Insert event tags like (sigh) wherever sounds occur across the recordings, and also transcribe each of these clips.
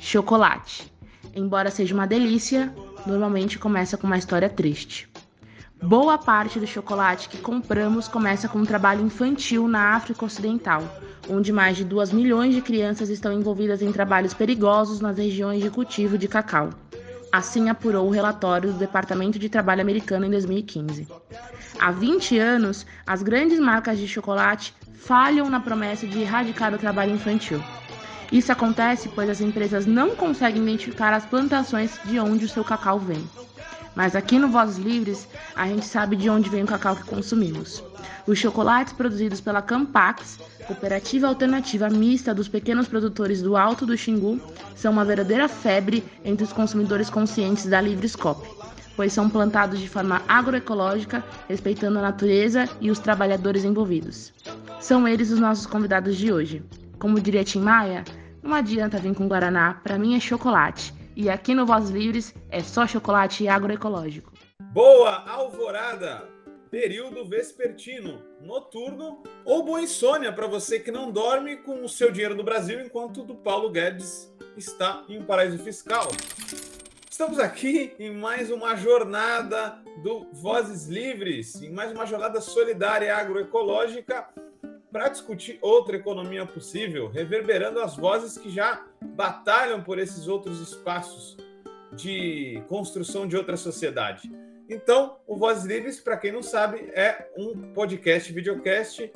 Chocolate. Embora seja uma delícia, normalmente começa com uma história triste. Boa parte do chocolate que compramos começa com um trabalho infantil na África Ocidental, onde mais de 2 milhões de crianças estão envolvidas em trabalhos perigosos nas regiões de cultivo de cacau. Assim apurou o relatório do Departamento de Trabalho americano em 2015. Há 20 anos, as grandes marcas de chocolate falham na promessa de erradicar o trabalho infantil. Isso acontece pois as empresas não conseguem identificar as plantações de onde o seu cacau vem. Mas aqui no Vozes Livres, a gente sabe de onde vem o cacau que consumimos. Os chocolates produzidos pela Campax, cooperativa alternativa mista dos pequenos produtores do Alto do Xingu, são uma verdadeira febre entre os consumidores conscientes da Livrescope, pois são plantados de forma agroecológica, respeitando a natureza e os trabalhadores envolvidos. São eles os nossos convidados de hoje. Como diria Tim Maia, não adianta vir com Guaraná, para mim é chocolate. E aqui no Voz Livres é só chocolate agroecológico. Boa alvorada! Período vespertino, noturno ou boa insônia para você que não dorme com o seu dinheiro no Brasil enquanto o do Paulo Guedes está em um paraíso fiscal. Estamos aqui em mais uma jornada do Vozes Livres, em mais uma jornada solidária agroecológica para discutir outra economia possível, reverberando as vozes que já batalham por esses outros espaços de construção de outra sociedade. Então, o Vozes Livres, para quem não sabe, é um podcast, videocast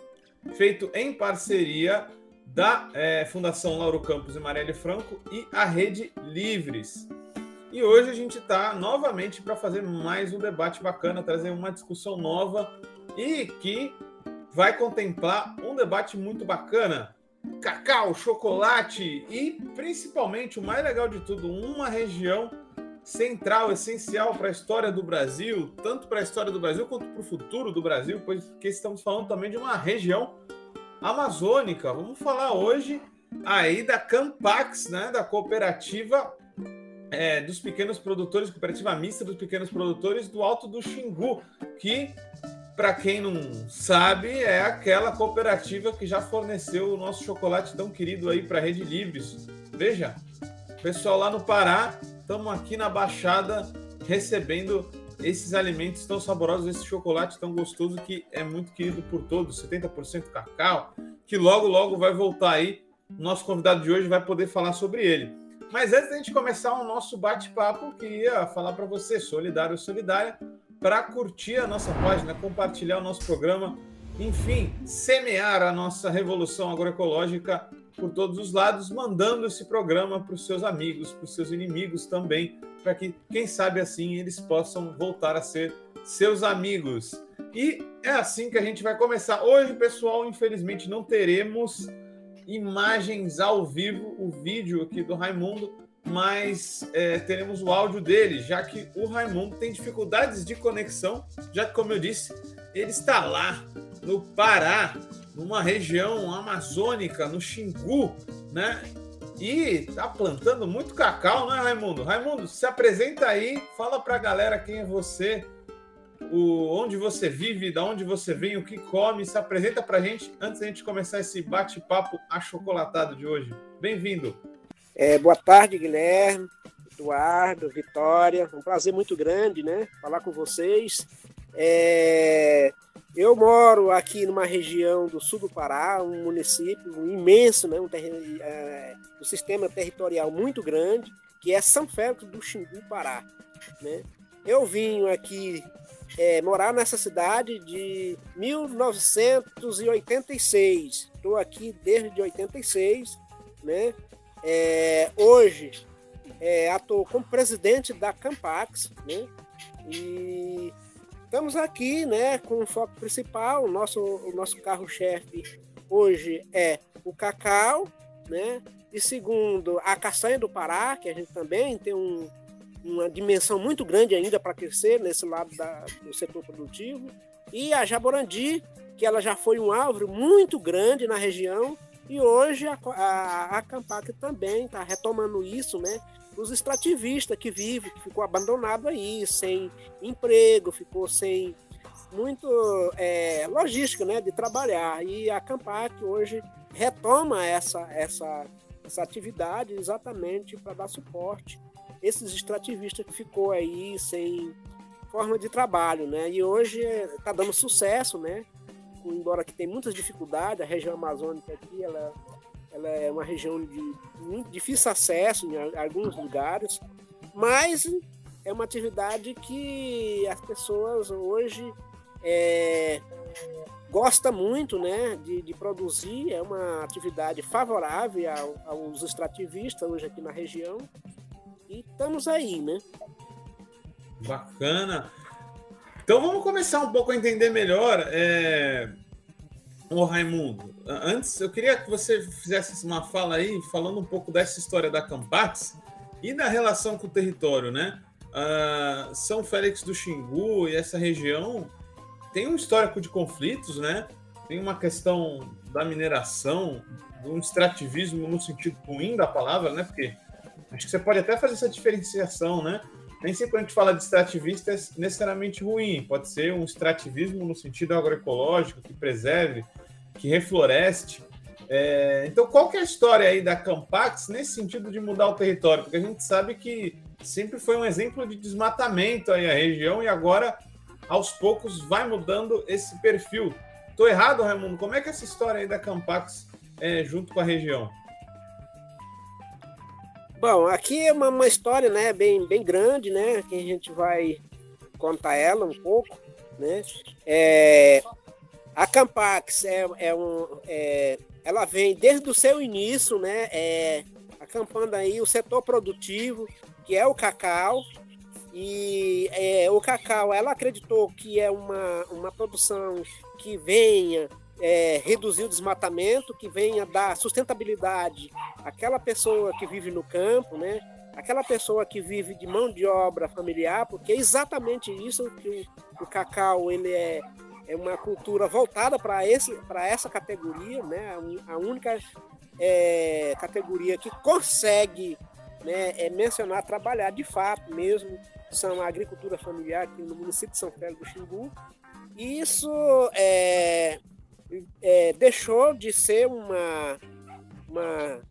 feito em parceria da é, Fundação Lauro Campos e Marielle Franco e a Rede Livres. E hoje a gente está novamente para fazer mais um debate bacana, trazer uma discussão nova e que vai contemplar um debate muito bacana. Cacau, chocolate e principalmente o mais legal de tudo, uma região central, essencial para a história do Brasil, tanto para a história do Brasil quanto para o futuro do Brasil, porque estamos falando também de uma região amazônica. Vamos falar hoje aí da Campax, né, da cooperativa é, dos pequenos produtores, cooperativa mista dos pequenos produtores do Alto do Xingu, que para quem não sabe, é aquela cooperativa que já forneceu o nosso chocolate tão querido aí para Rede Livres. Veja, pessoal lá no Pará, estamos aqui na Baixada recebendo esses alimentos tão saborosos, esse chocolate tão gostoso que é muito querido por todos, 70% cacau, que logo, logo vai voltar aí. Nosso convidado de hoje vai poder falar sobre ele. Mas antes da gente começar o nosso bate-papo, queria falar para você, solidário ou solidária, para curtir a nossa página, compartilhar o nosso programa, enfim, semear a nossa revolução agroecológica por todos os lados, mandando esse programa para os seus amigos, para os seus inimigos também, para que, quem sabe assim, eles possam voltar a ser seus amigos. E é assim que a gente vai começar. Hoje, pessoal, infelizmente não teremos imagens ao vivo, o vídeo aqui do Raimundo, mas é, teremos o áudio dele, já que o Raimundo tem dificuldades de conexão, já que, como eu disse, ele está lá no Pará, numa região amazônica, no Xingu, né? E tá plantando muito cacau, né, Raimundo? Raimundo, se apresenta aí, fala para a galera quem é você, o, onde você vive, da onde você vem, o que come, se apresenta para a gente antes da gente começar esse bate-papo achocolatado de hoje. Bem-vindo! É, boa tarde, Guilherme, Eduardo, Vitória. Um prazer muito grande, né? Falar com vocês. É, eu moro aqui numa região do sul do Pará, um município imenso, né? Um, é, um sistema territorial muito grande, que é São Félix do Xingu, Pará. Né? Eu vim aqui é, morar nessa cidade de 1986. Estou aqui desde 86, né? É, hoje é, atuo como presidente da Campax, né? E estamos aqui, né, com o foco principal. O nosso, o nosso carro-chefe hoje é o cacau, né? E segundo, a castanha do Pará, que a gente também tem um, uma dimensão muito grande ainda para crescer nesse lado da, do setor produtivo. E a jaborandi, que ela já foi um árvore muito grande na região e hoje a, a, a Campac também está retomando isso, né? Os extrativistas que vivem, que ficou abandonado aí, sem emprego, ficou sem muito é, logística né, de trabalhar. E a Campac hoje retoma essa, essa, essa atividade exatamente para dar suporte esses extrativistas que ficou aí sem forma de trabalho, né? E hoje está dando sucesso, né? Embora que tem muitas dificuldades, a região amazônica aqui, ela, ela é uma região de muito difícil acesso em alguns lugares, mas é uma atividade que as pessoas hoje é, gosta muito né, de, de, produzir, é uma atividade favorável ao, aos extrativistas hoje aqui na região. E estamos aí, né? Bacana. Então vamos começar um pouco a entender melhor. É... Ô Raimundo, antes eu queria que você fizesse uma fala aí, falando um pouco dessa história da Campax e da relação com o território, né? Uh, São Félix do Xingu e essa região tem um histórico de conflitos, né? Tem uma questão da mineração, do extrativismo no sentido ruim da palavra, né? Porque acho que você pode até fazer essa diferenciação, né? Nem sempre quando a gente fala de extrativista é necessariamente ruim, pode ser um extrativismo no sentido agroecológico, que preserve, que refloreste. É, então, qual que é a história aí da Campax nesse sentido de mudar o território? Porque a gente sabe que sempre foi um exemplo de desmatamento aí a região e agora aos poucos vai mudando esse perfil. Tô errado, Raimundo? Como é que é essa história aí da Campax é, junto com a região? Bom, aqui é uma, uma, história né, bem, bem grande, né? Que a gente vai contar ela um pouco. Né? É, a Campax é, é um, é, ela vem desde o seu início, né? É, acampando aí o setor produtivo, que é o cacau, e é, o cacau, ela acreditou que é uma, uma produção que venha é, reduzir o desmatamento, que venha dar sustentabilidade àquela pessoa que vive no campo, né? aquela pessoa que vive de mão de obra familiar, porque é exatamente isso que o, o cacau ele é, é uma cultura voltada para essa categoria, né? a única é, categoria que consegue né, é mencionar trabalhar de fato mesmo são a agricultura familiar aqui no município de São Félix do Xingu. E isso é, é, deixou de ser uma, uma,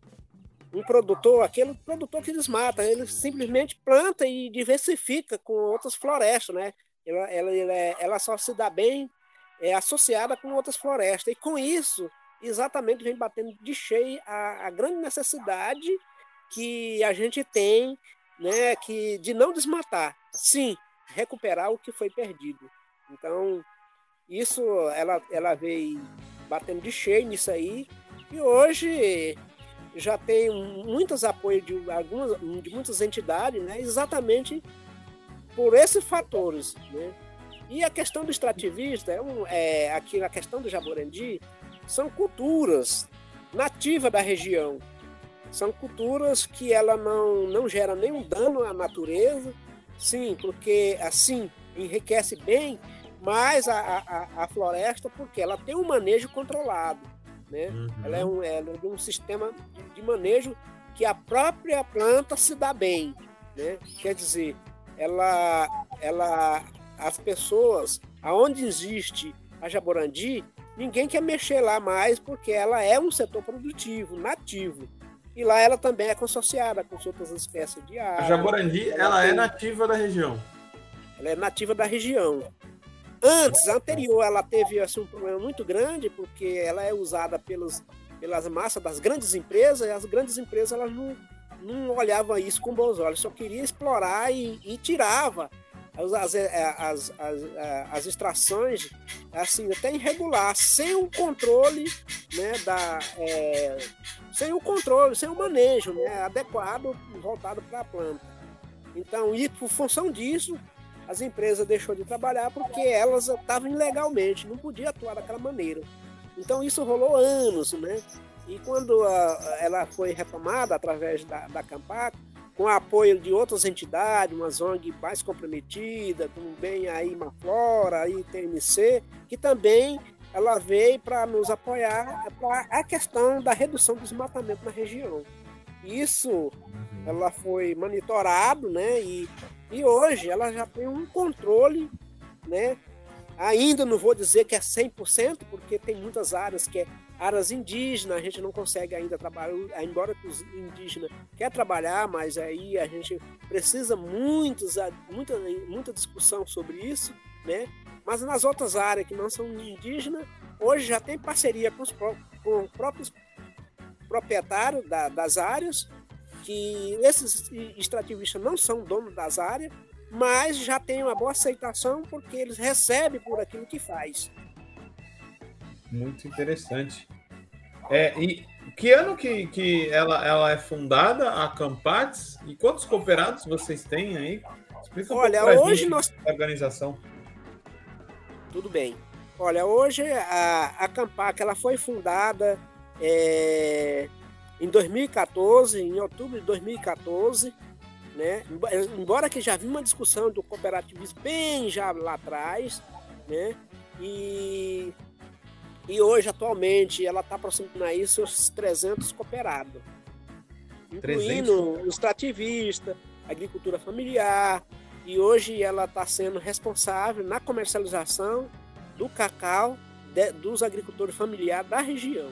um produtor, aquele produtor que desmata, ele simplesmente planta e diversifica com outras florestas, né? Ela, ela, ela, só se dá bem é, associada com outras florestas. E com isso, exatamente, vem batendo de cheio a, a grande necessidade que a gente tem né, que de não desmatar, sim, recuperar o que foi perdido. Então, isso ela, ela veio batendo de cheio nisso aí, e hoje já tem muitos apoios de algumas de muitas entidades, né, exatamente por esses fatores, né? E a questão do extrativista, é, um, é aqui na questão do Jaborandi, são culturas nativas da região, são culturas que ela não, não gera nenhum dano à natureza, sim, porque assim enriquece bem mais a, a, a floresta, porque ela tem um manejo controlado. Né? Uhum. Ela, é um, ela é um sistema de manejo que a própria planta se dá bem. Né? Quer dizer, ela, ela, as pessoas, aonde existe a jaborandi, ninguém quer mexer lá mais porque ela é um setor produtivo, nativo. E lá ela também é consorciada com outras espécies de árvores. A jaborandi, ela, ela é nativa da região. Ela é nativa da região. Antes, anterior, ela teve assim, um problema muito grande, porque ela é usada pelos, pelas massas das grandes empresas, e as grandes empresas elas não, não olhavam isso com bons olhos, só queria explorar e, e tirava as, as, as, as, extrações assim até irregular, sem o controle né, da, é, sem o controle, sem o manejo né, adequado voltado para a planta. Então, e por função disso, as empresas deixou de trabalhar porque elas estavam ilegalmente, não podia atuar daquela maneira. Então isso rolou anos, né? E quando a, ela foi retomada através da, da Campac, com apoio de outras entidades, uma ONG mais comprometida, como bem aí Maflora, aí TMC, que também ela veio para nos apoiar para a questão da redução do desmatamento na região. Isso uhum. ela foi monitorado, né? E, e hoje ela já tem um controle, né? Ainda não vou dizer que é 100%, porque tem muitas áreas que é áreas indígenas, a gente não consegue ainda trabalhar, embora os indígenas quer trabalhar, mas aí a gente precisa muitos, muita, muita discussão sobre isso, né? Mas nas outras áreas que não são indígenas, hoje já tem parceria com os, com próprios proprietários da, das áreas, que esses extrativistas não são donos das áreas, mas já tem uma boa aceitação porque eles recebem por aquilo que faz. Muito interessante. É, e que ano que, que ela, ela é fundada, a Campates? E quantos cooperados vocês têm aí? Explica um Olha, hoje nós... organização. Tudo bem. Olha, hoje a, a Campac ela foi fundada é, em 2014, em outubro de 2014, né? Embora que já havia uma discussão do cooperativismo bem já lá atrás, né? E, e hoje, atualmente, ela está aproximando aí seus 300 cooperados, incluindo o extrativista, agricultura familiar, e hoje ela está sendo responsável na comercialização do cacau de, dos agricultores familiares da região.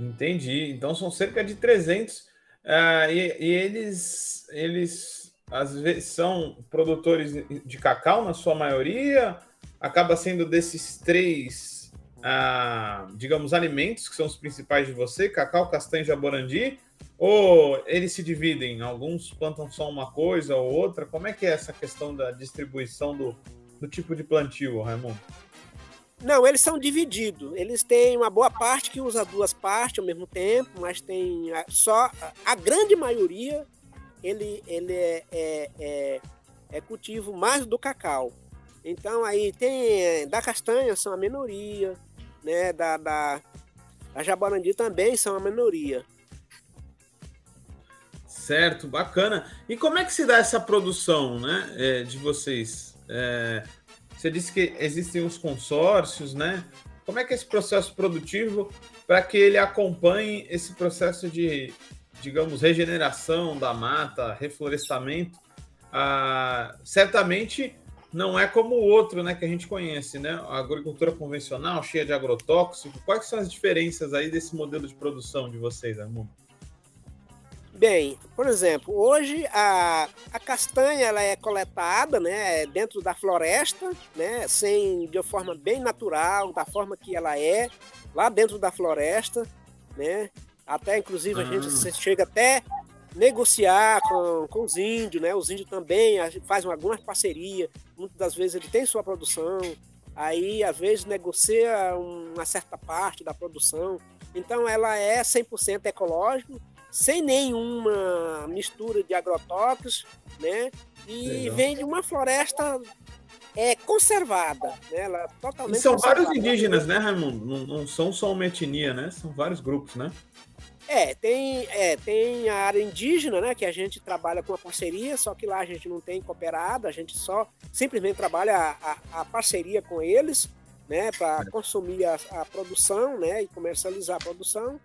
Entendi. Então são cerca de 300 uh, ah, e, e, eles eles às vezes são produtores de cacau na sua maioria. Acaba sendo desses três, uh, digamos, alimentos que são os principais de você: cacau, castanha e jaborandi. Ou eles se dividem? Alguns plantam só uma coisa ou outra? Como é que é essa questão da distribuição do, do tipo de plantio, Raimundo? Não, eles são divididos. Eles têm uma boa parte que usa duas partes ao mesmo tempo, mas tem só a grande maioria ele, ele é, é, é, é cultivo mais do cacau. Então aí tem da castanha são a minoria, né? Da, da, da também são a minoria. Certo, bacana. E como é que se dá essa produção, né, é, de vocês? É, você disse que existem os consórcios, né? Como é que é esse processo produtivo para que ele acompanhe esse processo de, digamos, regeneração da mata, reflorestamento? Ah, certamente não é como o outro, né, que a gente conhece, né? A agricultura convencional, cheia de agrotóxicos. Quais são as diferenças aí desse modelo de produção de vocês, Armando? Bem, por exemplo, hoje a, a castanha ela é coletada né, dentro da floresta, né, sem, de uma forma bem natural, da forma que ela é, lá dentro da floresta. Né, até, inclusive, a gente ah. chega até negociar com, com os índios, né? Os índios também fazem algumas parcerias, muitas das vezes ele tem sua produção, aí às vezes negocia uma certa parte da produção. Então ela é 100% ecológico sem nenhuma mistura de agrotóxicos, né? E Legal. vem de uma floresta é, conservada, né? Ela é totalmente e são vários indígenas, né, Raimundo? Não, não, são só uma etnia, né? São vários grupos, né? É tem, é, tem a área indígena, né? Que a gente trabalha com a parceria, só que lá a gente não tem cooperado, a gente só simplesmente trabalha a, a, a parceria com eles, né? Para consumir a, a produção, né? E comercializar a produção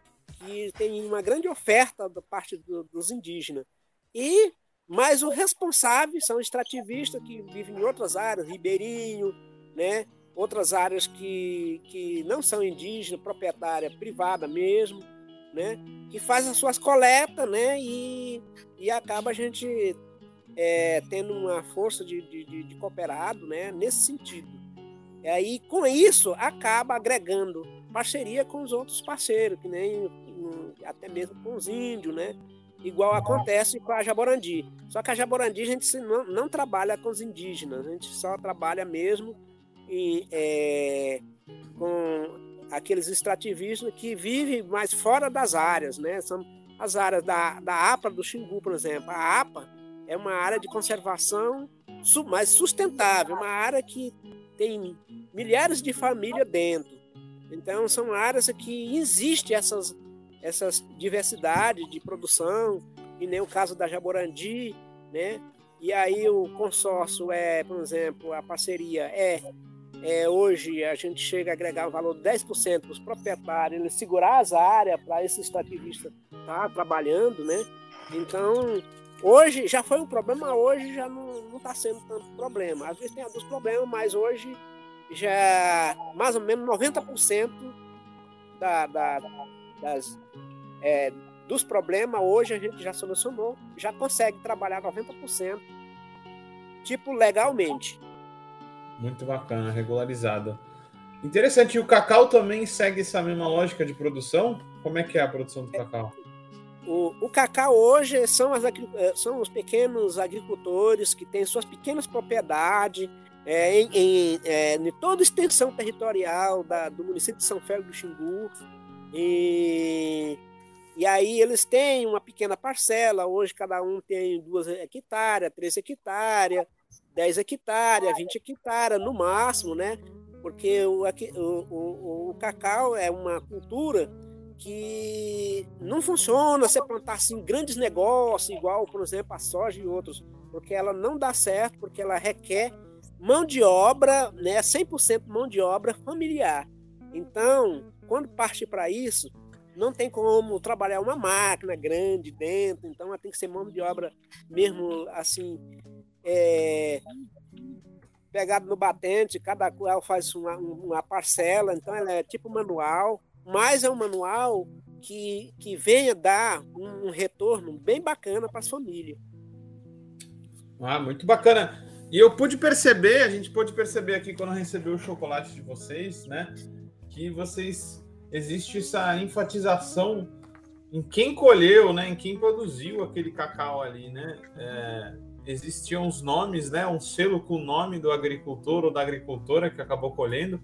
que tem uma grande oferta da parte do, dos indígenas. E mas os responsáveis são extrativistas que vivem em outras áreas, ribeirinho, né? outras áreas que, que não são indígenas, proprietária privada mesmo, né? que faz as suas coletas né? e, e acaba a gente é, tendo uma força de, de, de cooperado né? nesse sentido. E aí, com isso, acaba agregando parceria com os outros parceiros, que nem até mesmo com os índios, né? Igual acontece com a Jaborandi. Só que a Jaborandi a gente não, não trabalha com os indígenas, a gente só trabalha mesmo em, é, com aqueles extrativistas que vivem mais fora das áreas, né? São as áreas da, da APA do Xingu, por exemplo. A APA é uma área de conservação mais sustentável, uma área que tem milhares de famílias dentro. Então, são áreas que existem essas essas diversidades de produção, e nem o caso da Jaborandi, né? E aí o consórcio é, por exemplo, a parceria é, é hoje a gente chega a agregar um valor de 10% para os proprietários, eles segurar as áreas para esse extrativista estar tá trabalhando, né? Então, Hoje já foi um problema, hoje já não está sendo tanto problema. Às vezes tem alguns problemas, mas hoje já mais ou menos 90% da, da, das, é, dos problemas hoje a gente já solucionou, já consegue trabalhar 90%, tipo legalmente. Muito bacana, regularizada. Interessante, e o cacau também segue essa mesma lógica de produção? Como é que é a produção do cacau? O, o cacau hoje são, as, eh, são os pequenos agricultores que têm suas pequenas propriedades é, em, em, é, em, toda a extensão territorial da, do município de São Félix do Xingu. E, e aí eles têm uma pequena parcela, hoje cada um tem duas hectares, três hectares, dez hectares, vinte hectares no máximo, né? Porque o, o, o, o cacau é uma cultura que não funciona você plantar assim grandes negócios, igual, por exemplo, a soja e outros, porque ela não dá certo, porque ela requer mão de obra, né, 100% mão de obra familiar. Então, quando parte para isso, não tem como trabalhar uma máquina grande dentro, então ela tem que ser mão de obra mesmo assim, é, pegado no batente, cada qual faz uma, uma parcela, então ela é tipo manual, mas é um manual que, que venha dar um, um retorno bem bacana para as famílias. Ah, muito bacana. E eu pude perceber, a gente pôde perceber aqui quando recebeu o chocolate de vocês, né? Que vocês existe essa enfatização em quem colheu, né? Em quem produziu aquele cacau ali, né? É, existiam os nomes, né? Um selo com o nome do agricultor ou da agricultora que acabou colhendo.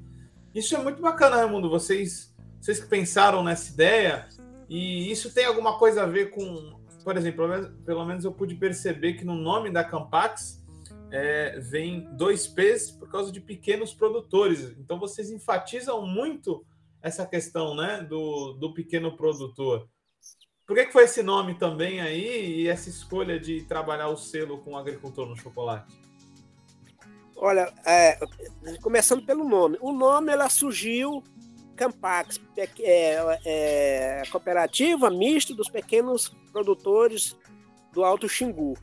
Isso é muito bacana, Raimundo. Vocês vocês que pensaram nessa ideia, e isso tem alguma coisa a ver com, por exemplo, pelo menos eu pude perceber que no nome da Campax é, vem dois P's por causa de pequenos produtores. Então vocês enfatizam muito essa questão né, do, do pequeno produtor. Por que, que foi esse nome também aí e essa escolha de trabalhar o selo com o agricultor no chocolate? Olha, é, começando pelo nome. O nome ela surgiu Campax, é, é, é, cooperativa misto dos pequenos produtores do Alto Xingu.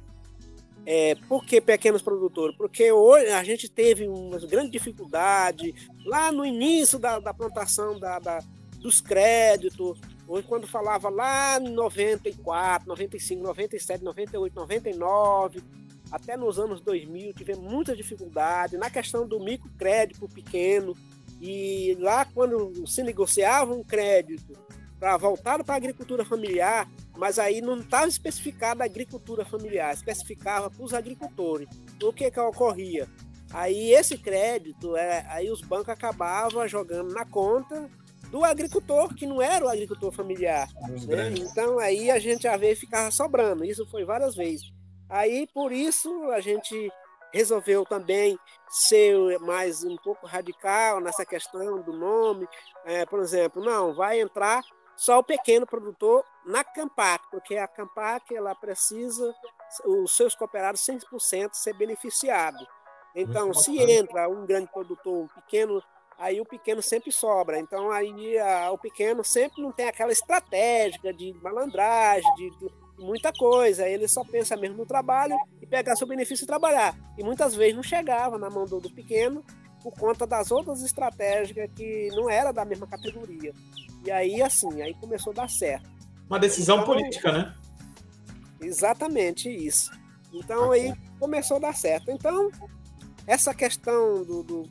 É, por que pequenos produtores? Porque hoje a gente teve uma grande dificuldade lá no início da, da plantação da, da, dos créditos, hoje quando falava lá em 94, 95, 97, 98, 99, até nos anos 2000 tivemos muita dificuldade na questão do microcrédito pequeno, e lá, quando se negociava um crédito para voltar para a agricultura familiar, mas aí não estava especificada a agricultura familiar, especificava para os agricultores. O que que ocorria? Aí esse crédito, é, aí os bancos acabavam jogando na conta do agricultor, que não era o agricultor familiar. Né? Então aí a gente já veio ficava sobrando. Isso foi várias vezes. Aí por isso a gente resolveu também ser mais um pouco radical nessa questão do nome. É, por exemplo, não, vai entrar só o pequeno produtor na Campac, porque a Campac ela precisa os seus cooperados 100% ser beneficiados. Então, se entra um grande produtor, um pequeno, aí o pequeno sempre sobra. Então, aí a, o pequeno sempre não tem aquela estratégia de malandragem, de, de muita coisa. Ele só pensa mesmo no trabalho e pegar seu benefício e trabalhar. E muitas vezes não chegava na mão do, do pequeno por conta das outras estratégias que não era da mesma categoria. E aí, assim, aí começou a dar certo. Uma decisão então, política, né? Exatamente isso. Então aí começou a dar certo. Então, essa questão do, do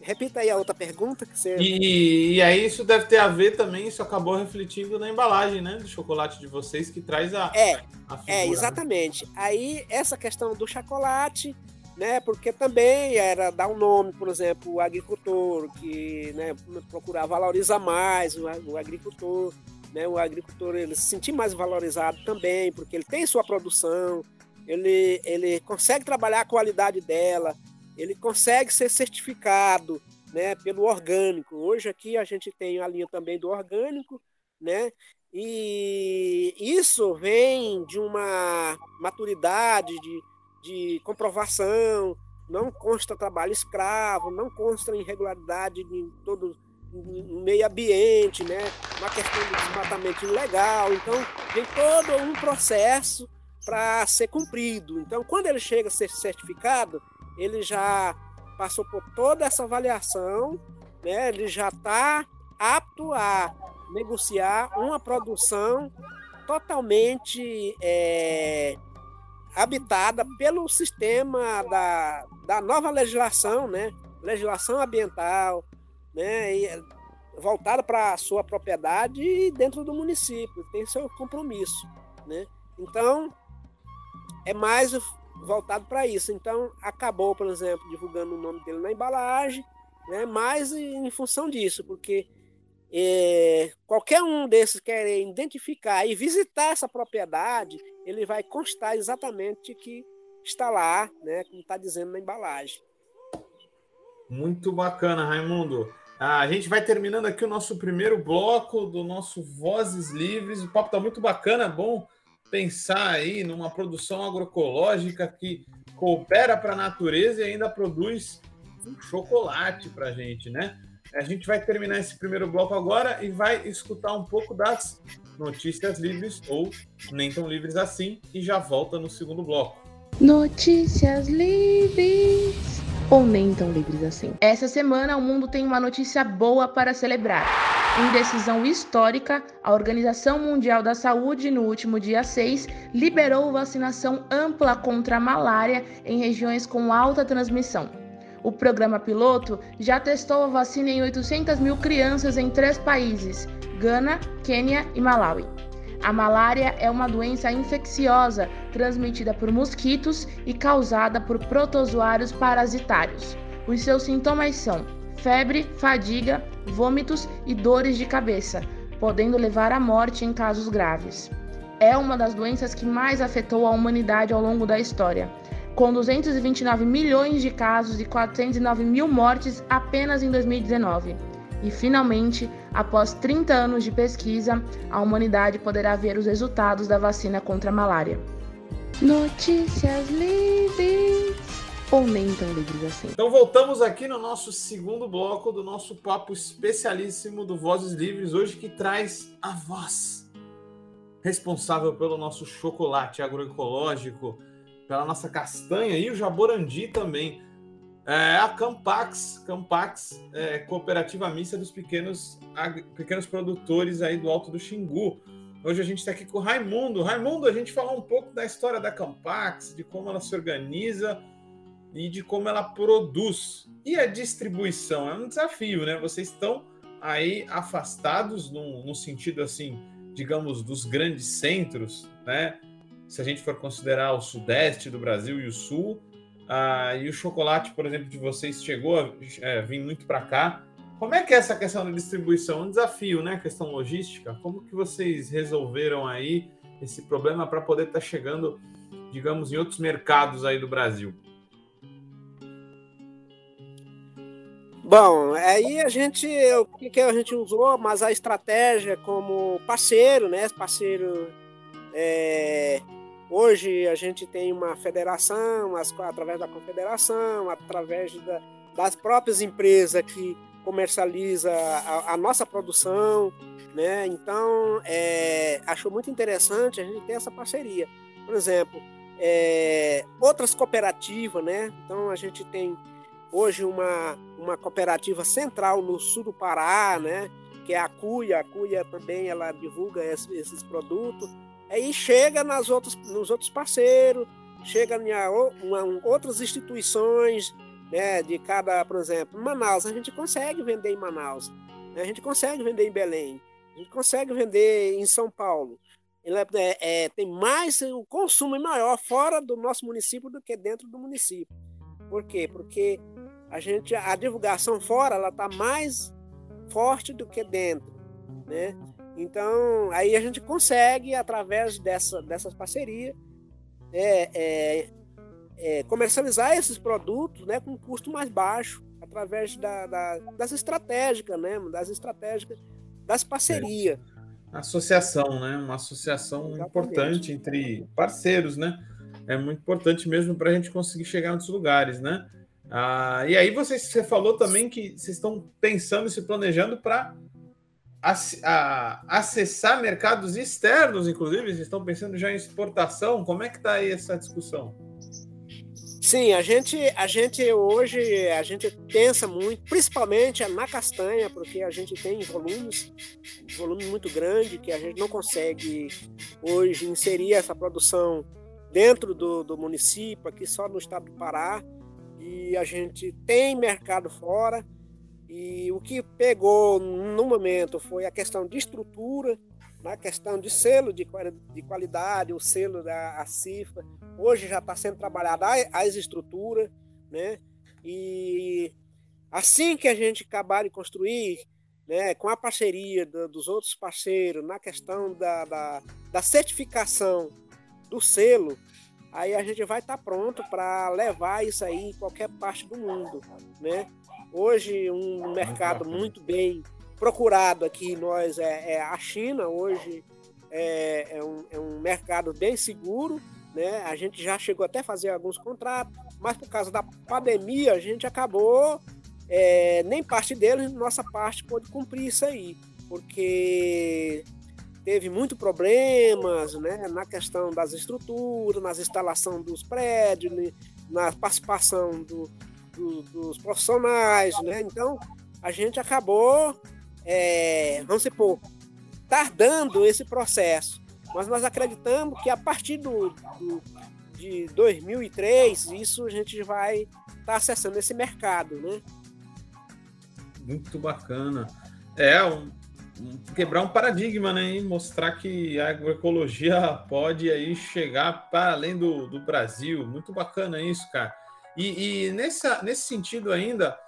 Repita aí a outra pergunta que você. E, e, aí isso deve ter a ver também, isso acabou refletindo na embalagem, né? Do chocolate de vocês, que traz a. É, a figura, é exatamente. Né? Aí essa questão do chocolate, né? Porque também era dar um nome, por exemplo, o agricultor, que né, procurar valorizar mais o, o agricultor. Né, o agricultor ele se sentir mais valorizado também, porque ele tem sua produção, ele, ele consegue trabalhar a qualidade dela, ele consegue ser certificado né, pelo orgânico. Hoje aqui a gente tem a linha também do orgânico, né? E isso vem de uma maturidade de, de comprovação, não consta trabalho escravo, não consta irregularidade em todo o meio ambiente, né? uma questão de desmatamento ilegal. Então, tem todo um processo para ser cumprido. Então, quando ele chega a ser certificado, ele já passou por toda essa avaliação, né? ele já está apto a negociar uma produção totalmente é, habitada pelo sistema da, da nova legislação, né? legislação ambiental, né? E, voltada para a sua propriedade e dentro do município, tem seu compromisso. Né? Então, é mais voltado para isso. Então, acabou, por exemplo, divulgando o nome dele na embalagem, né? mais em função disso, porque é, qualquer um desses querer identificar e visitar essa propriedade, ele vai constar exatamente que está lá, né, como está dizendo na embalagem. Muito bacana, Raimundo. Ah, a gente vai terminando aqui o nosso primeiro bloco do nosso Vozes Livres. O papo está muito bacana, bom pensar aí numa produção agroecológica que coopera para a natureza e ainda produz um chocolate para a gente, né? A gente vai terminar esse primeiro bloco agora e vai escutar um pouco das notícias livres ou nem tão livres assim e já volta no segundo bloco. Notícias livres ou nem tão livres assim. Essa semana o mundo tem uma notícia boa para celebrar. Em decisão histórica, a Organização Mundial da Saúde, no último dia 6, liberou vacinação ampla contra a malária em regiões com alta transmissão. O programa piloto já testou a vacina em 800 mil crianças em três países: Gana, Quênia e Malawi. A malária é uma doença infecciosa transmitida por mosquitos e causada por protozoários parasitários. Os seus sintomas são febre, fadiga, vômitos e dores de cabeça, podendo levar à morte em casos graves. É uma das doenças que mais afetou a humanidade ao longo da história com 229 milhões de casos e 409 mil mortes apenas em 2019. E finalmente, após 30 anos de pesquisa, a humanidade poderá ver os resultados da vacina contra a malária. Notícias livres ou nem tão livres assim. Então voltamos aqui no nosso segundo bloco do nosso papo especialíssimo do Vozes Livres, hoje que traz a voz responsável pelo nosso chocolate agroecológico pela nossa castanha e o jaborandi também. É, a Campax, Campax é, Cooperativa Mista dos pequenos, pequenos produtores aí do Alto do Xingu. Hoje a gente está aqui com o Raimundo. Raimundo, a gente falou um pouco da história da Campax, de como ela se organiza e de como ela produz. E a distribuição é um desafio, né? Vocês estão aí afastados no sentido assim, digamos, dos grandes centros, né? Se a gente for considerar o sudeste do Brasil e o sul. Ah, e o chocolate, por exemplo, de vocês chegou a é, vir muito para cá. Como é que é essa questão da distribuição? Um desafio, né? A questão logística. Como que vocês resolveram aí esse problema para poder estar tá chegando, digamos, em outros mercados aí do Brasil? Bom, aí a gente, o que, a gente usou, mas a estratégia como parceiro, né? Parceiro é, Hoje a gente tem uma federação, através da confederação, através da, das próprias empresas que comercializa a, a nossa produção, né? Então, é, achou muito interessante a gente ter essa parceria. Por exemplo, é, outras cooperativas, né? Então, a gente tem hoje uma, uma cooperativa central no sul do Pará, né? Que é a Cuia. A Cuia também ela divulga esses, esses produtos. Aí chega nas outras, nos outros parceiros, chega em outras instituições, né, de cada, por exemplo, Manaus, a gente consegue vender em Manaus, né, a gente consegue vender em Belém, a gente consegue vender em São Paulo. Ele é, é, é, tem mais, o consumo é maior fora do nosso município do que dentro do município. Por quê? Porque a gente, a divulgação fora, ela está mais forte do que dentro, né? Então, aí a gente consegue, através dessa, dessas parcerias, é, é, é, comercializar esses produtos né, com custo mais baixo, através da, da, das estratégicas, né, das estratégicas, das parcerias. Associação, né? Uma associação Exatamente. importante entre parceiros, né? É muito importante mesmo para a gente conseguir chegar nos lugares, né? Ah, e aí você, você falou também que vocês estão pensando e se planejando para a, acessar mercados externos, inclusive? Vocês estão pensando já em exportação? Como é que está aí essa discussão? Sim, a gente, a gente hoje a gente pensa muito, principalmente na castanha, porque a gente tem volumes, volume muito grande que a gente não consegue hoje inserir essa produção dentro do, do município, aqui só no estado do Pará, e a gente tem mercado fora. E o que pegou no momento foi a questão de estrutura, na questão de selo de, de qualidade, o selo da CIFA. Hoje já está sendo trabalhada as estruturas, né? E assim que a gente acabar de construir, né, com a parceria do, dos outros parceiros, na questão da, da, da certificação do selo, aí a gente vai estar tá pronto para levar isso aí em qualquer parte do mundo, né? Hoje um mercado muito bem procurado aqui nós é, é a China hoje é, é, um, é, um, mercado bem seguro, né? A gente já chegou até a fazer alguns contratos, mas por causa da pandemia a gente acabou é, nem parte deles, nossa parte pôde cumprir isso aí, porque teve muito problemas né, na questão das estruturas, nas instalação dos prédios, né, na participação do, do, dos profissionais, né? Então a gente acabou, é, vamos supor, tardando esse processo. Mas nós acreditamos que a partir do, do de 2003 isso a gente vai estar tá acessando esse mercado, né? Muito bacana. É um, quebrar um paradigma, né? E mostrar que a agroecologia pode aí chegar para além do, do Brasil. Muito bacana isso, cara. E, e nessa, nesse sentido ainda,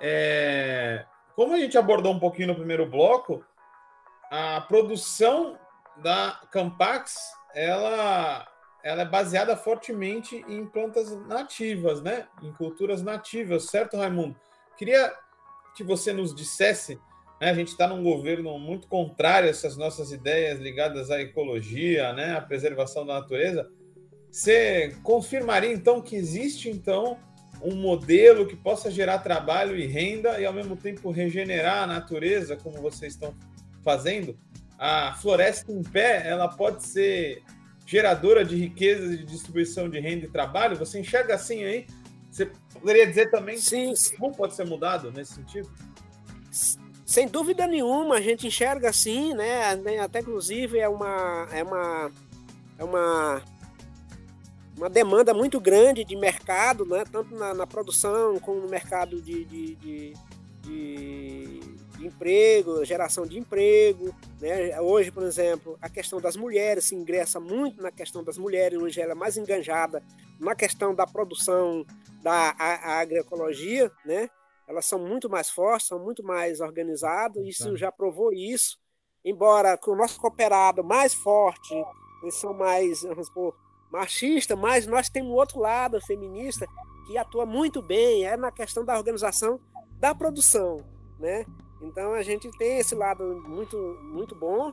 é, como a gente abordou um pouquinho no primeiro bloco, a produção da Campax ela, ela é baseada fortemente em plantas nativas, né? Em culturas nativas, certo, Raimundo? Queria que você nos dissesse né? A gente está num governo muito contrário a essas nossas ideias ligadas à ecologia, né? à preservação da natureza. Você confirmaria então que existe então um modelo que possa gerar trabalho e renda e ao mesmo tempo regenerar a natureza, como vocês estão fazendo? A floresta em pé, ela pode ser geradora de riqueza, de distribuição de renda e trabalho? Você enxerga assim aí? Você poderia dizer também sim, que como pode ser mudado nesse sentido? Sem dúvida nenhuma, a gente enxerga assim, né? Até inclusive é uma é uma é uma uma demanda muito grande de mercado, né? tanto na, na produção como no mercado de, de, de, de, de emprego, geração de emprego. Né? Hoje, por exemplo, a questão das mulheres se ingressa muito na questão das mulheres, hoje ela é mais enganjada na questão da produção da a, a agroecologia, né? elas são muito mais fortes, são muito mais organizadas, isso já provou isso. Embora com o nosso cooperado mais forte, eles são mais, vamos supor, machista, mas nós temos outro lado feminista que atua muito bem, é na questão da organização da produção, né? Então a gente tem esse lado muito muito bom,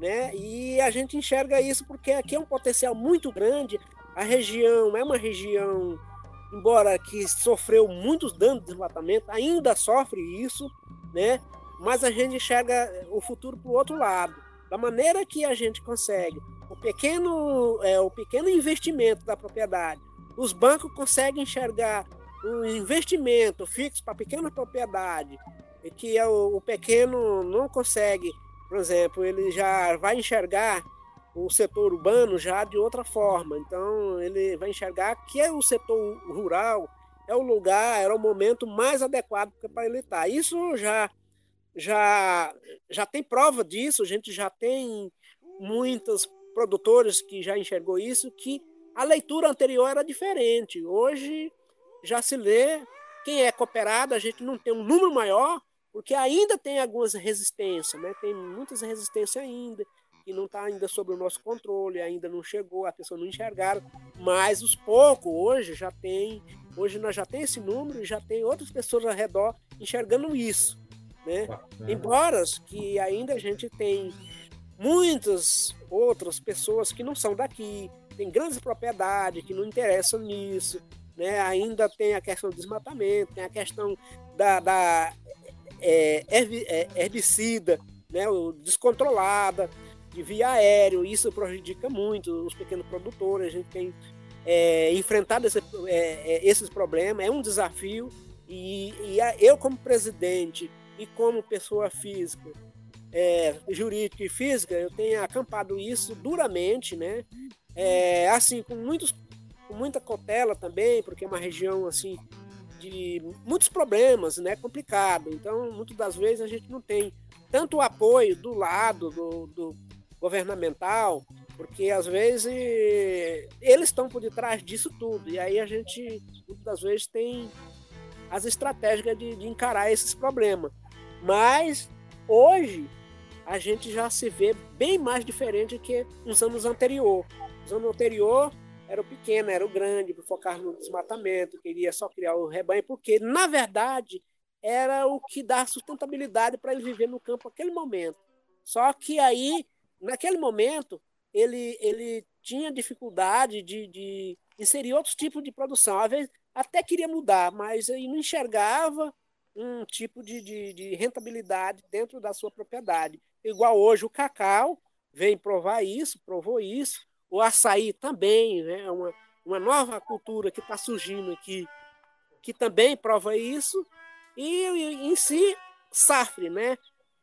né? E a gente enxerga isso porque aqui é um potencial muito grande. A região é uma região embora que sofreu muitos danos de desmatamento, ainda sofre isso, né? Mas a gente enxerga o futuro para o outro lado. Da maneira que a gente consegue o pequeno, é, o pequeno investimento da propriedade, os bancos conseguem enxergar um investimento fixo para pequena propriedade, que é o, o pequeno não consegue, por exemplo, ele já vai enxergar o setor urbano já de outra forma. Então, ele vai enxergar que é o setor rural é o lugar, era o momento mais adequado para ele estar. Isso já já já tem prova disso, a gente já tem muitos produtores que já enxergou isso que a leitura anterior era diferente. Hoje já se lê quem é cooperado, a gente não tem um número maior, porque ainda tem algumas resistências, né? Tem muitas resistências ainda que não está ainda sob o nosso controle, ainda não chegou, a pessoa não enxergaram, mas os poucos hoje já tem, hoje nós já tem esse número e já tem outras pessoas ao redor enxergando isso, né? Embora que ainda a gente tem muitas outras pessoas que não são daqui, tem grandes propriedades que não interessam nisso, né? Ainda tem a questão do desmatamento, tem a questão da, da é, é herbicida né, descontrolada, de via aéreo, isso prejudica muito os pequenos produtores, a gente tem é, enfrentado esse, é, é esses problemas, é um desafio, e, e eu como presidente e como pessoa física, é, jurídica e física, eu tenho acampado isso duramente, né? É, assim, com, muitos, com muita cautela também, porque é uma região assim de muitos problemas, né? Complicado. Então, muitas das vezes a gente não tem tanto apoio do lado do, do governamental, porque às vezes eles estão por detrás disso tudo. E aí a gente, muitas das vezes, tem as estratégias de, de encarar esses problemas. Mas hoje a gente já se vê bem mais diferente que nos anos anteriores. Nos anos anteriores era o pequeno, era o grande, focar no desmatamento, queria só criar o rebanho, porque, na verdade, era o que dá sustentabilidade para ele viver no campo naquele momento. Só que aí, naquele momento, ele, ele tinha dificuldade de, de inserir outros tipos de produção. Às vezes até queria mudar, mas aí não enxergava um tipo de, de, de rentabilidade dentro da sua propriedade. Igual hoje o cacau vem provar isso, provou isso, o açaí também, né? uma, uma nova cultura que está surgindo aqui, que também prova isso, e em si, SAFRE, né?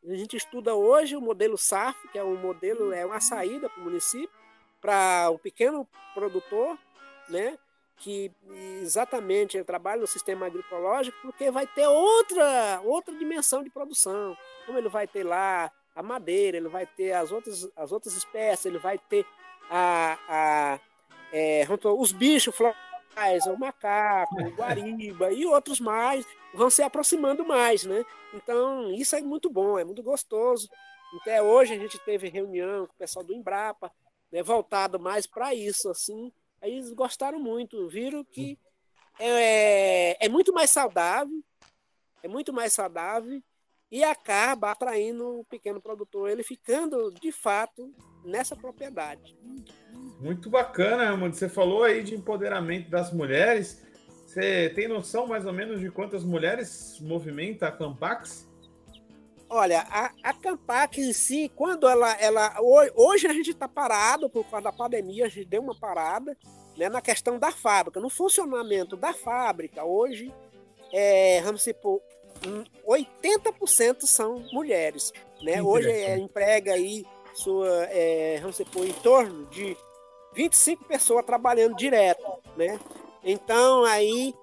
A gente estuda hoje o modelo SAF, que é um modelo, é uma saída para o município, para o pequeno produtor, né? Que exatamente ele trabalha no sistema agroecológico, porque vai ter outra, outra dimensão de produção. Como ele vai ter lá a madeira, ele vai ter as outras, as outras espécies, ele vai ter a, a, é, os bichos florais, o macaco, o guariba e outros mais, vão se aproximando mais, né? Então, isso é muito bom, é muito gostoso. Até hoje a gente teve reunião com o pessoal do Embrapa, né, voltado mais para isso, assim, Aí eles gostaram muito, viram que é, é muito mais saudável, é muito mais saudável e acaba atraindo o pequeno produtor, ele ficando de fato nessa propriedade. Muito bacana, mano. Você falou aí de empoderamento das mulheres. Você tem noção mais ou menos de quantas mulheres movimenta a Campax? Olha, a, a Campax em si, quando ela, ela. Hoje a gente está parado por causa da pandemia, a gente deu uma parada né, na questão da fábrica. No funcionamento da fábrica, hoje, é, vamos supor, 80% são mulheres. Né? Hoje é, emprega aí sua, é, vamos supor, em torno de 25 pessoas trabalhando direto. Né? Então, aí,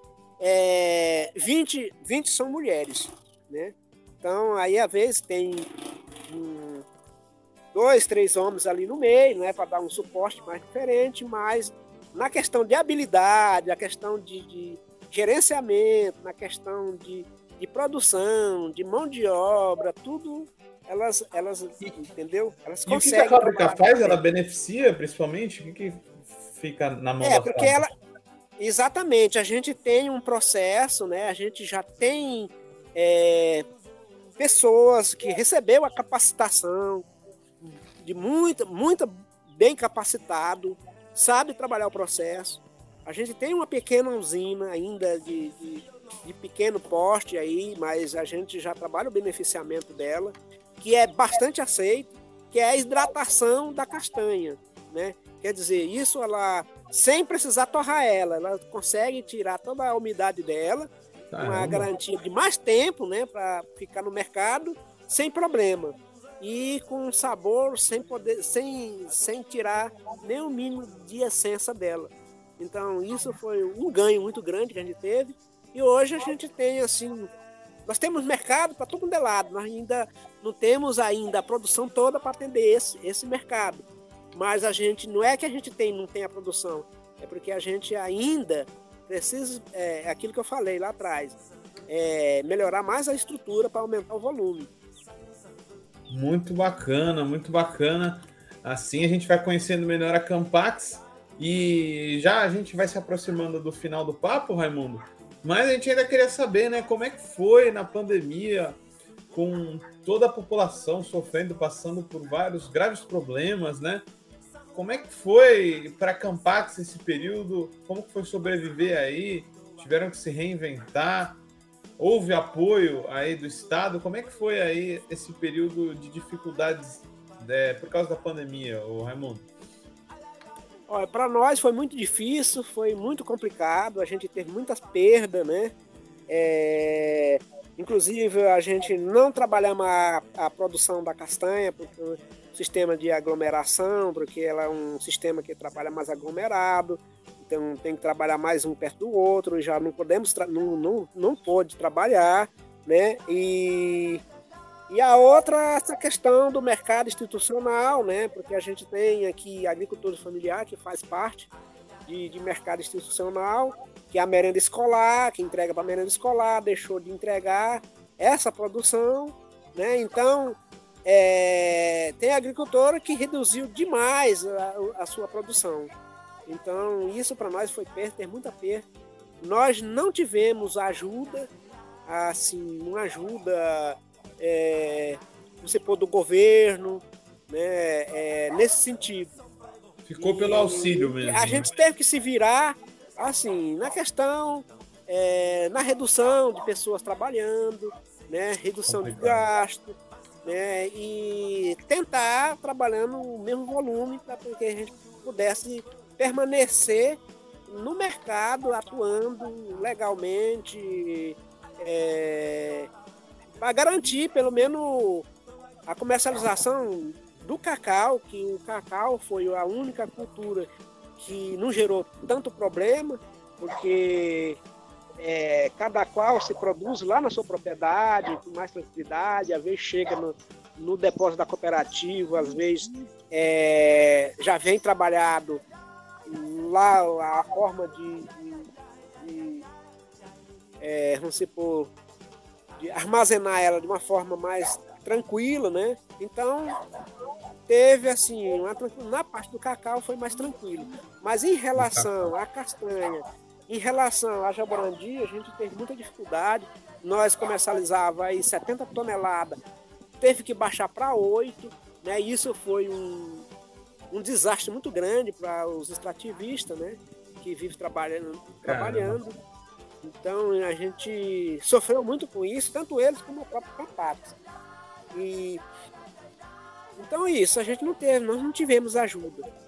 é, 20, 20 são mulheres. Né? Então, aí, às vezes, tem um, dois, três homens ali no meio, né, para dar um suporte mais diferente, mas na questão de habilidade, a questão de, de gerenciamento, na questão de, de, produção, de mão de obra, tudo elas, elas entendeu? Elas e conseguem. o que a fábrica faz? Ela beneficia, principalmente? O que, que fica na mão é, da porque fábrica? ela Exatamente, a gente tem um processo, né? A gente já tem é, pessoas que recebeu a capacitação de muita, muita bem capacitado, sabe trabalhar o processo. A gente tem uma pequena usina ainda de, de, de pequeno porte aí, mas a gente já trabalha o beneficiamento dela, que é bastante aceito, que é a hidratação da castanha, né? Quer dizer, isso ela sem precisar torrar ela, ela consegue tirar toda a umidade dela uma garantia de mais tempo, né, para ficar no mercado sem problema. E com sabor sem poder, sem, sem tirar nem o mínimo de essência dela. Então isso foi um ganho muito grande que a gente teve. E hoje a gente tem assim, nós temos mercado para todo mundo é lado, nós ainda não temos ainda a produção toda para atender esse, esse mercado, mas a gente não é que a gente tem não tem a produção, é porque a gente ainda precisa, é, aquilo que eu falei lá atrás, é, melhorar mais a estrutura para aumentar o volume. Muito bacana, muito bacana. Assim a gente vai conhecendo melhor a Campax e já a gente vai se aproximando do final do papo, Raimundo. Mas a gente ainda queria saber, né, como é que foi na pandemia, com toda a população sofrendo, passando por vários graves problemas, né? Como é que foi para Campax esse período? Como foi sobreviver aí? Tiveram que se reinventar? houve apoio aí do Estado? Como é que foi aí esse período de dificuldades é, por causa da pandemia, o Raimundo? Olha, para nós foi muito difícil, foi muito complicado, a gente teve muitas perdas, né? É, inclusive a gente não trabalhamos a, produção da castanha, porque sistema de aglomeração, porque ela é um sistema que trabalha mais aglomerado, então tem que trabalhar mais um perto do outro, já não podemos, não, não, não pode trabalhar, né? E, e a outra, essa questão do mercado institucional, né? Porque a gente tem aqui agricultura familiar, que faz parte de, de mercado institucional, que é a merenda escolar, que entrega para a merenda escolar, deixou de entregar essa produção, né? Então, é, tem agricultora que reduziu demais a, a sua produção. Então, isso para nós foi perda, tem muita perda. Nós não tivemos ajuda, assim, uma ajuda, é, você pôr do governo, né, é, nesse sentido. Ficou e, pelo auxílio mesmo. A né? gente teve que se virar, assim, na questão, é, na redução de pessoas trabalhando, né, redução Complicado. de gasto, né, e tentar trabalhando o mesmo volume para que a gente pudesse permanecer no mercado, atuando legalmente, é, para garantir pelo menos a comercialização do cacau, que o cacau foi a única cultura que não gerou tanto problema, porque é, cada qual se produz lá na sua propriedade, com mais tranquilidade, às vezes chega no, no depósito da cooperativa, às vezes é, já vem trabalhado lá a forma de, de, de é, vamos supor, de armazenar ela de uma forma mais tranquila, né? Então teve assim, uma, na parte do cacau foi mais tranquilo, mas em relação à castanha, em relação à jaborandi, a gente teve muita dificuldade. Nós comercializava aí 70 toneladas, teve que baixar para 8, né? Isso foi um, um desastre muito grande para os extrativistas, né? Que vivem trabalhando, trabalhando. Então a gente sofreu muito com isso, tanto eles como o próprio Capax. E então é isso, a gente não teve, nós não tivemos ajuda.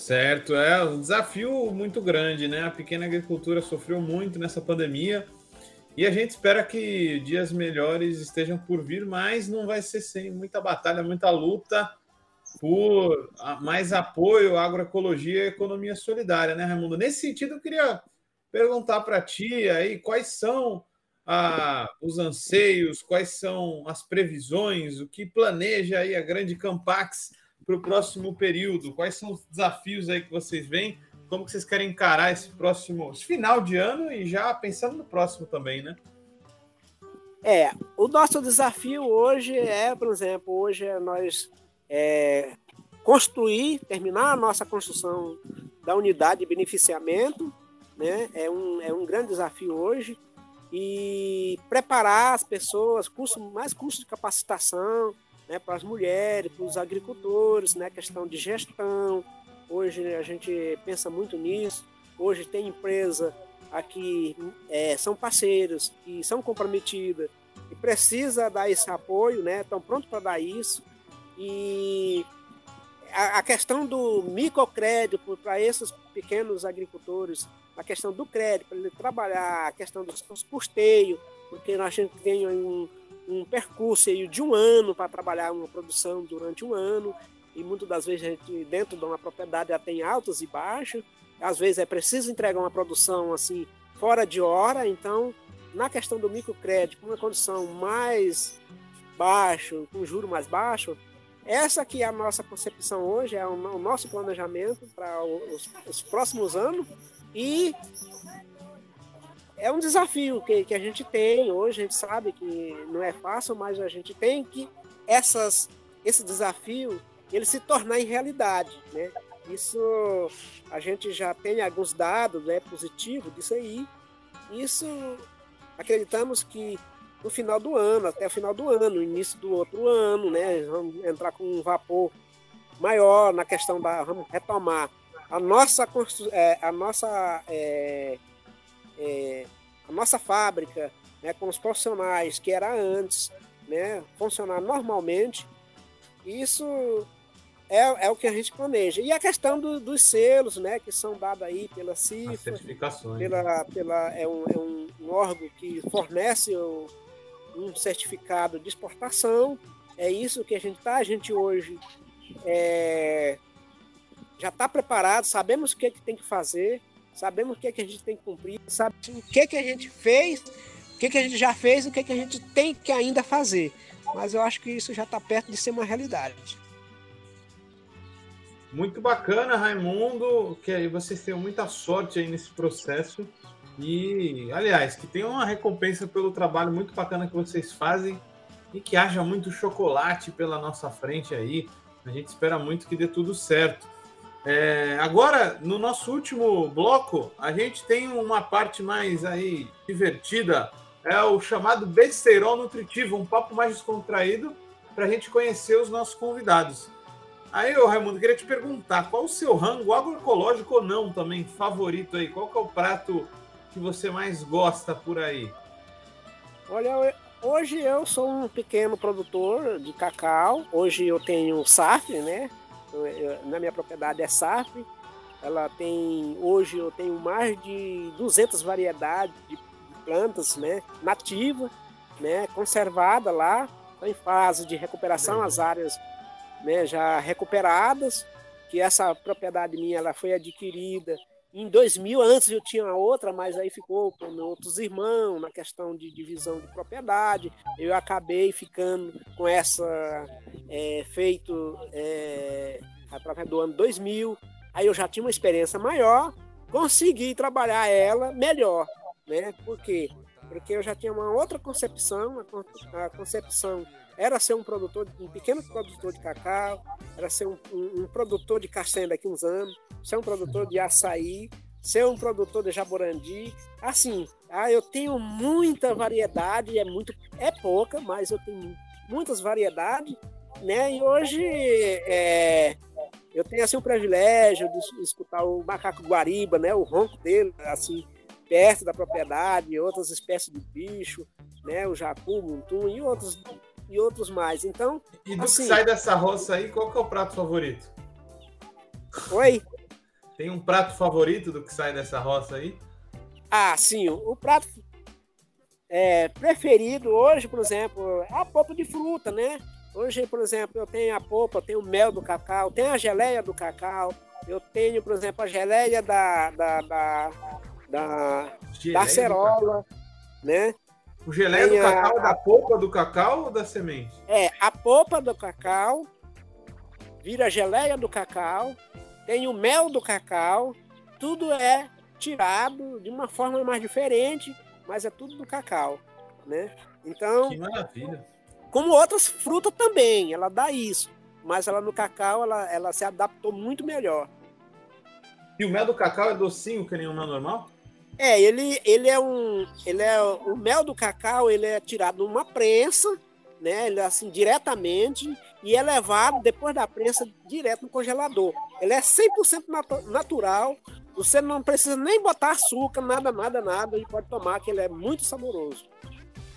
Certo, é um desafio muito grande, né? A pequena agricultura sofreu muito nessa pandemia e a gente espera que dias melhores estejam por vir, mas não vai ser sem muita batalha, muita luta por mais apoio à agroecologia e economia solidária, né, Raimundo? Nesse sentido, eu queria perguntar para ti aí quais são ah, os anseios, quais são as previsões, o que planeja aí a grande Campax para o próximo período, quais são os desafios aí que vocês veem, como que vocês querem encarar esse próximo esse final de ano e já pensando no próximo também, né? É, o nosso desafio hoje é, por exemplo, hoje é nós é, construir, terminar a nossa construção da unidade de beneficiamento, né? É um, é um grande desafio hoje e preparar as pessoas, curso, mais cursos de capacitação, né, para as mulheres, para os agricultores, né, questão de gestão. Hoje a gente pensa muito nisso. Hoje tem empresa aqui, é, são parceiros que são comprometidas e precisa dar esse apoio, né? Estão prontos para dar isso. E a, a questão do microcrédito para esses pequenos agricultores, a questão do crédito para ele trabalhar, a questão dos, dos custeios, porque a gente tem um, um percurso de um ano para trabalhar uma produção durante um ano, e muitas das vezes a gente, dentro de uma propriedade, já tem altos e baixos, às vezes é preciso entregar uma produção assim fora de hora, então na questão do microcrédito, uma condição mais baixo, com juro mais baixo, essa que é a nossa concepção hoje, é o nosso planejamento para os, os próximos anos e é um desafio que, que a gente tem hoje, a gente sabe que não é fácil, mas a gente tem que essas, esse desafio ele se tornar em realidade, né? Isso a gente já tem alguns dados né, positivos disso aí. Isso acreditamos que no final do ano, até o final do ano, início do outro ano, né? Vamos entrar com um vapor maior na questão da. Vamos retomar a nossa, é, a nossa, é, é, a nossa fábrica, né, com os profissionais que era antes, né, funcionar normalmente, isso é, é o que a gente planeja. E a questão do, dos selos, né, que são dados aí pela CIFA, pela, pela, é, um, é um, um órgão que fornece o, um certificado de exportação. É isso que a gente está. A gente hoje é, já está preparado, sabemos o que, é que tem que fazer, sabemos o que, é que a gente tem que cumprir, sabe o que, é que a gente fez, o que, é que a gente já fez o que, é que a gente tem que ainda fazer. Mas eu acho que isso já está perto de ser uma realidade. Muito bacana, Raimundo, que aí vocês tenham muita sorte aí nesse processo. E, aliás, que tenham uma recompensa pelo trabalho muito bacana que vocês fazem e que haja muito chocolate pela nossa frente aí. A gente espera muito que dê tudo certo. É, agora, no nosso último bloco, a gente tem uma parte mais aí divertida, é o chamado besteirol nutritivo, um papo mais descontraído para a gente conhecer os nossos convidados. Aí, ô Raimundo, queria te perguntar, qual o seu rango agroecológico ou não também favorito aí? Qual que é o prato que você mais gosta por aí? Olha, hoje eu sou um pequeno produtor de cacau. Hoje eu tenho safra, né? Na minha propriedade é SAF. Ela tem, hoje eu tenho mais de 200 variedades de plantas, né, nativa, né, conservada lá, em fase de recuperação, as áreas, né, já recuperadas, que essa propriedade minha ela foi adquirida em 2000, antes eu tinha outra, mas aí ficou com outros irmãos na questão de divisão de propriedade. Eu acabei ficando com essa é, feito é, do ano 2000. Aí eu já tinha uma experiência maior, consegui trabalhar ela melhor, né? Por quê? Porque eu já tinha uma outra concepção, a concepção era ser um produtor, um pequeno produtor de cacau, era ser um, um, um produtor de castanha daqui uns anos, ser um produtor de açaí, ser um produtor de jaborandi. Assim, ah, eu tenho muita variedade, é muito, é pouca, mas eu tenho muitas variedades, né? E hoje é, eu tenho assim o privilégio de escutar o macaco guariba, né? O ronco dele, assim, perto da propriedade, outras espécies de bicho, né? O jacu, o muntum e outros e outros mais. Então. E do assim, que sai dessa roça aí, qual que é o prato favorito? Oi? Tem um prato favorito do que sai dessa roça aí? Ah, sim. O, prato é, preferido hoje, por exemplo, é a polpa de fruta, né? Hoje, por exemplo, eu tenho a polpa, eu tenho o mel do cacau, tenho a geleia do cacau, eu tenho, por exemplo, a geleia da, da, da, da, da acerola, né? O geleia do cacau é da polpa do cacau ou da semente? É, a polpa do cacau vira geleia do cacau, tem o mel do cacau, tudo é tirado de uma forma mais diferente, mas é tudo do cacau, né? Então, que maravilha. Como outras frutas também, ela dá isso, mas ela no cacau ela, ela se adaptou muito melhor. E o mel do cacau é docinho que nem o mel normal? É, ele, ele é um. Ele é. O mel do cacau ele é tirado numa prensa, né? Ele é assim, diretamente, e é levado depois da prensa direto no congelador. Ele é 100% nat natural. Você não precisa nem botar açúcar, nada, nada, nada, e pode tomar, que ele é muito saboroso.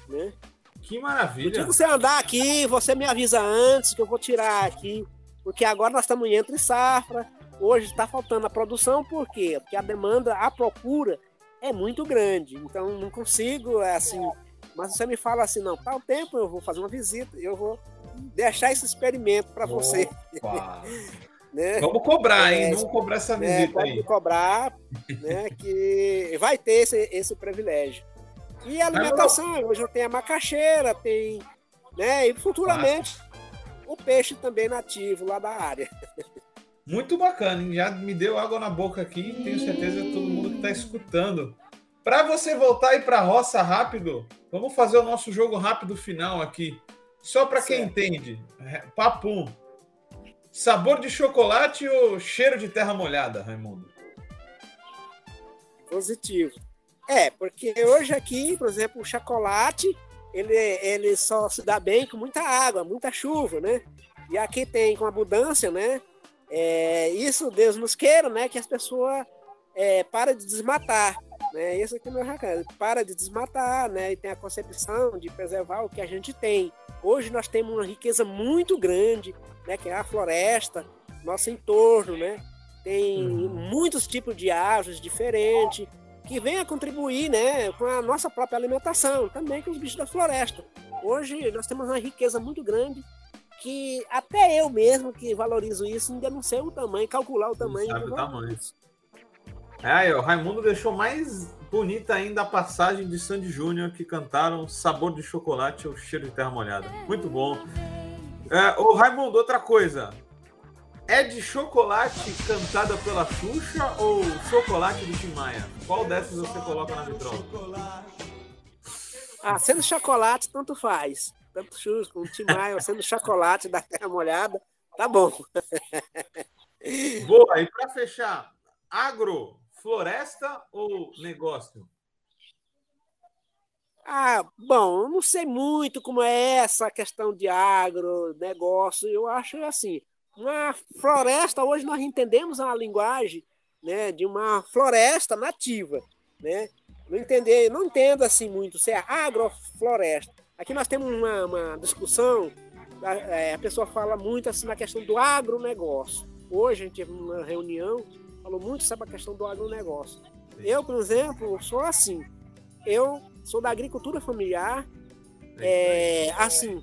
Né? Que maravilha! Se você andar aqui, você me avisa antes que eu vou tirar aqui, porque agora nós estamos entre safra. Hoje está faltando a produção, por quê? Porque a demanda, a procura é muito grande. Então não consigo, é assim. Mas você me fala assim, não, tal tempo eu vou fazer uma visita, eu vou deixar esse experimento para você. (laughs) né? Vamos cobrar, hein? É, Vamos cobrar essa né, visita pode aí. cobrar, né? Que vai ter esse, esse privilégio. E a alimentação, hoje eu tenho a macaxeira, tem, né? E futuramente o peixe também nativo lá da área. (laughs) Muito bacana, hein? já me deu água na boca aqui, tenho certeza que todo mundo que está escutando. Para você voltar e para a roça rápido, vamos fazer o nosso jogo rápido final aqui. Só para quem entende. É, papum. Sabor de chocolate ou cheiro de terra molhada, Raimundo? Positivo. É, porque hoje aqui, por exemplo, o chocolate, ele, ele só se dá bem com muita água, muita chuva, né? E aqui tem com abundância, né? É, isso, Deus nos queira, né? Que as pessoas é, parem de desmatar. Né? Esse aqui é meu recado. Para de desmatar, né? E tem a concepção de preservar o que a gente tem. Hoje nós temos uma riqueza muito grande, né? Que é a floresta, nosso entorno, né? Tem uhum. muitos tipos de árvores diferentes que vêm a contribuir, né? Com a nossa própria alimentação, também com os bichos da floresta. Hoje nós temos uma riqueza muito grande que até eu mesmo que valorizo isso ainda não sei o tamanho, calcular o tamanho. Não sabe o tamanho. É, o Raimundo deixou mais bonita ainda a passagem de Sandy Júnior que cantaram Sabor de Chocolate ou Cheiro de Terra Molhada. Muito bom. É, ô Raimundo, outra coisa. É de chocolate cantada pela Xuxa ou chocolate do Tim Maia? Qual dessas você coloca na vitrola? Ah, sendo chocolate, tanto faz. Tanto Xuxa como Tim Maia, sendo chocolate da Terra Molhada, tá bom. Boa, e para fechar, agro floresta ou negócio? Ah, bom, eu não sei muito como é essa questão de agro, negócio. Eu acho assim, uma floresta, hoje nós entendemos a linguagem né, de uma floresta nativa. Né? Não, entender, não entendo assim muito se é agrofloresta. Aqui nós temos uma, uma discussão, a, é, a pessoa fala muito assim na questão do agronegócio. Hoje a gente teve uma reunião falou muito sobre a questão do agronegócio. Eu, por exemplo, sou assim. Eu sou da agricultura familiar. É, assim,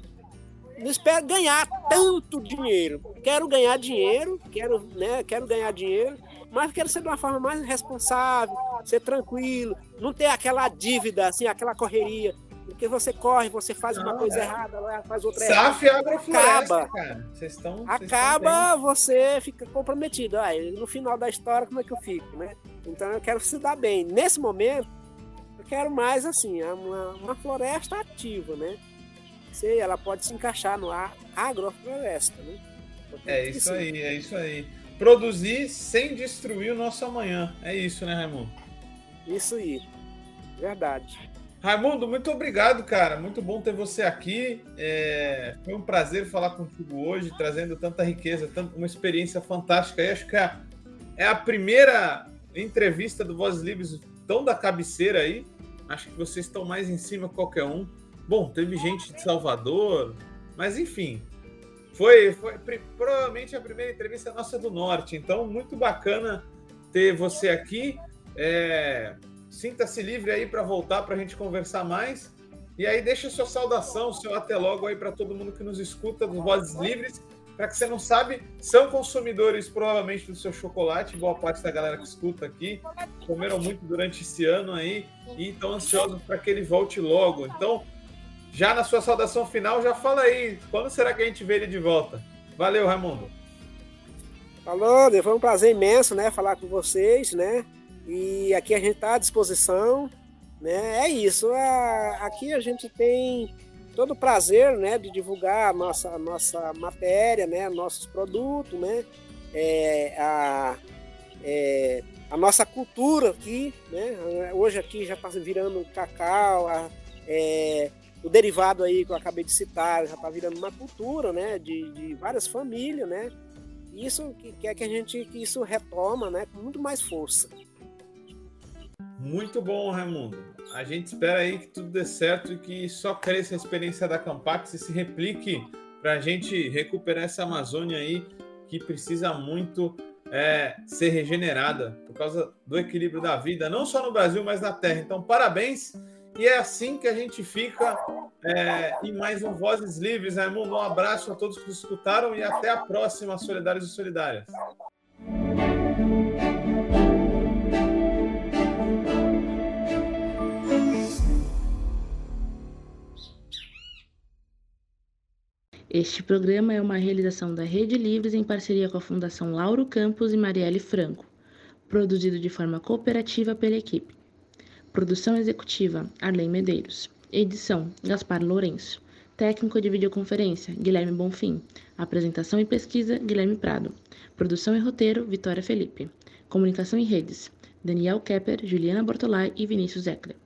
não espero ganhar tanto dinheiro. Quero ganhar dinheiro, quero, né, quero ganhar dinheiro, mas quero ser de uma forma mais responsável, ser tranquilo, não ter aquela dívida, assim, aquela correria. Porque você corre, você faz não, uma coisa é. errada, faz outra SAF errada. acaba, cara. Vocês estão, acaba, você fica comprometido. Ah, no final da história, como é que eu fico, né? Então eu quero se dar bem. Nesse momento, eu quero mais assim, uma, uma floresta ativa, né? Se ela pode se encaixar no agrofloresta, né? É isso aí, é isso aí. Produzir sem destruir o nosso amanhã. É isso, né, Raimundo? Isso aí. Verdade. Raimundo, muito obrigado, cara. Muito bom ter você aqui. É... Foi um prazer falar contigo hoje, trazendo tanta riqueza, uma experiência fantástica. E acho que é, é a primeira entrevista do Vozes Livres tão da cabeceira aí. Acho que vocês estão mais em cima que qualquer um. Bom, teve gente de Salvador, mas enfim, foi, foi provavelmente a primeira entrevista nossa do Norte. Então, muito bacana ter você aqui. É, Sinta-se livre aí para voltar para a gente conversar mais. E aí deixa sua saudação, seu até logo aí para todo mundo que nos escuta dos Vozes Livres. Para que você não sabe, são consumidores provavelmente do seu chocolate, boa parte da galera que escuta aqui, comeram muito durante esse ano aí e estão ansiosos para que ele volte logo. Então, já na sua saudação final, já fala aí, quando será que a gente vê ele de volta? Valeu, Raimundo. Falou, foi um prazer imenso, né, falar com vocês, né? E aqui a gente está à disposição, né? É isso. A, aqui a gente tem todo o prazer, né, de divulgar a nossa, a nossa matéria, né, nossos produtos, né? É, a, é, a nossa cultura aqui, né? Hoje aqui já está virando cacau, a, é, o derivado aí que eu acabei de citar já está virando uma cultura, né? De, de várias famílias, né? Isso que quer que a gente que isso retoma, né? Com muito mais força. Muito bom, Raimundo. A gente espera aí que tudo dê certo e que só cresça a experiência da Campax e se replique para a gente recuperar essa Amazônia aí que precisa muito é, ser regenerada por causa do equilíbrio da vida, não só no Brasil, mas na Terra. Então, parabéns. E é assim que a gente fica é, mais um Vozes Livres. Raimundo, um abraço a todos que escutaram e até a próxima, Solidários e Solidárias. Este programa é uma realização da Rede Livres em parceria com a Fundação Lauro Campos e Marielle Franco, produzido de forma cooperativa pela equipe. Produção executiva: Arlene Medeiros. Edição: Gaspar Lourenço. Técnico de videoconferência: Guilherme Bonfim. Apresentação e pesquisa: Guilherme Prado. Produção e roteiro: Vitória Felipe. Comunicação e redes: Daniel Kepper, Juliana Bortolai e Vinícius Eckler.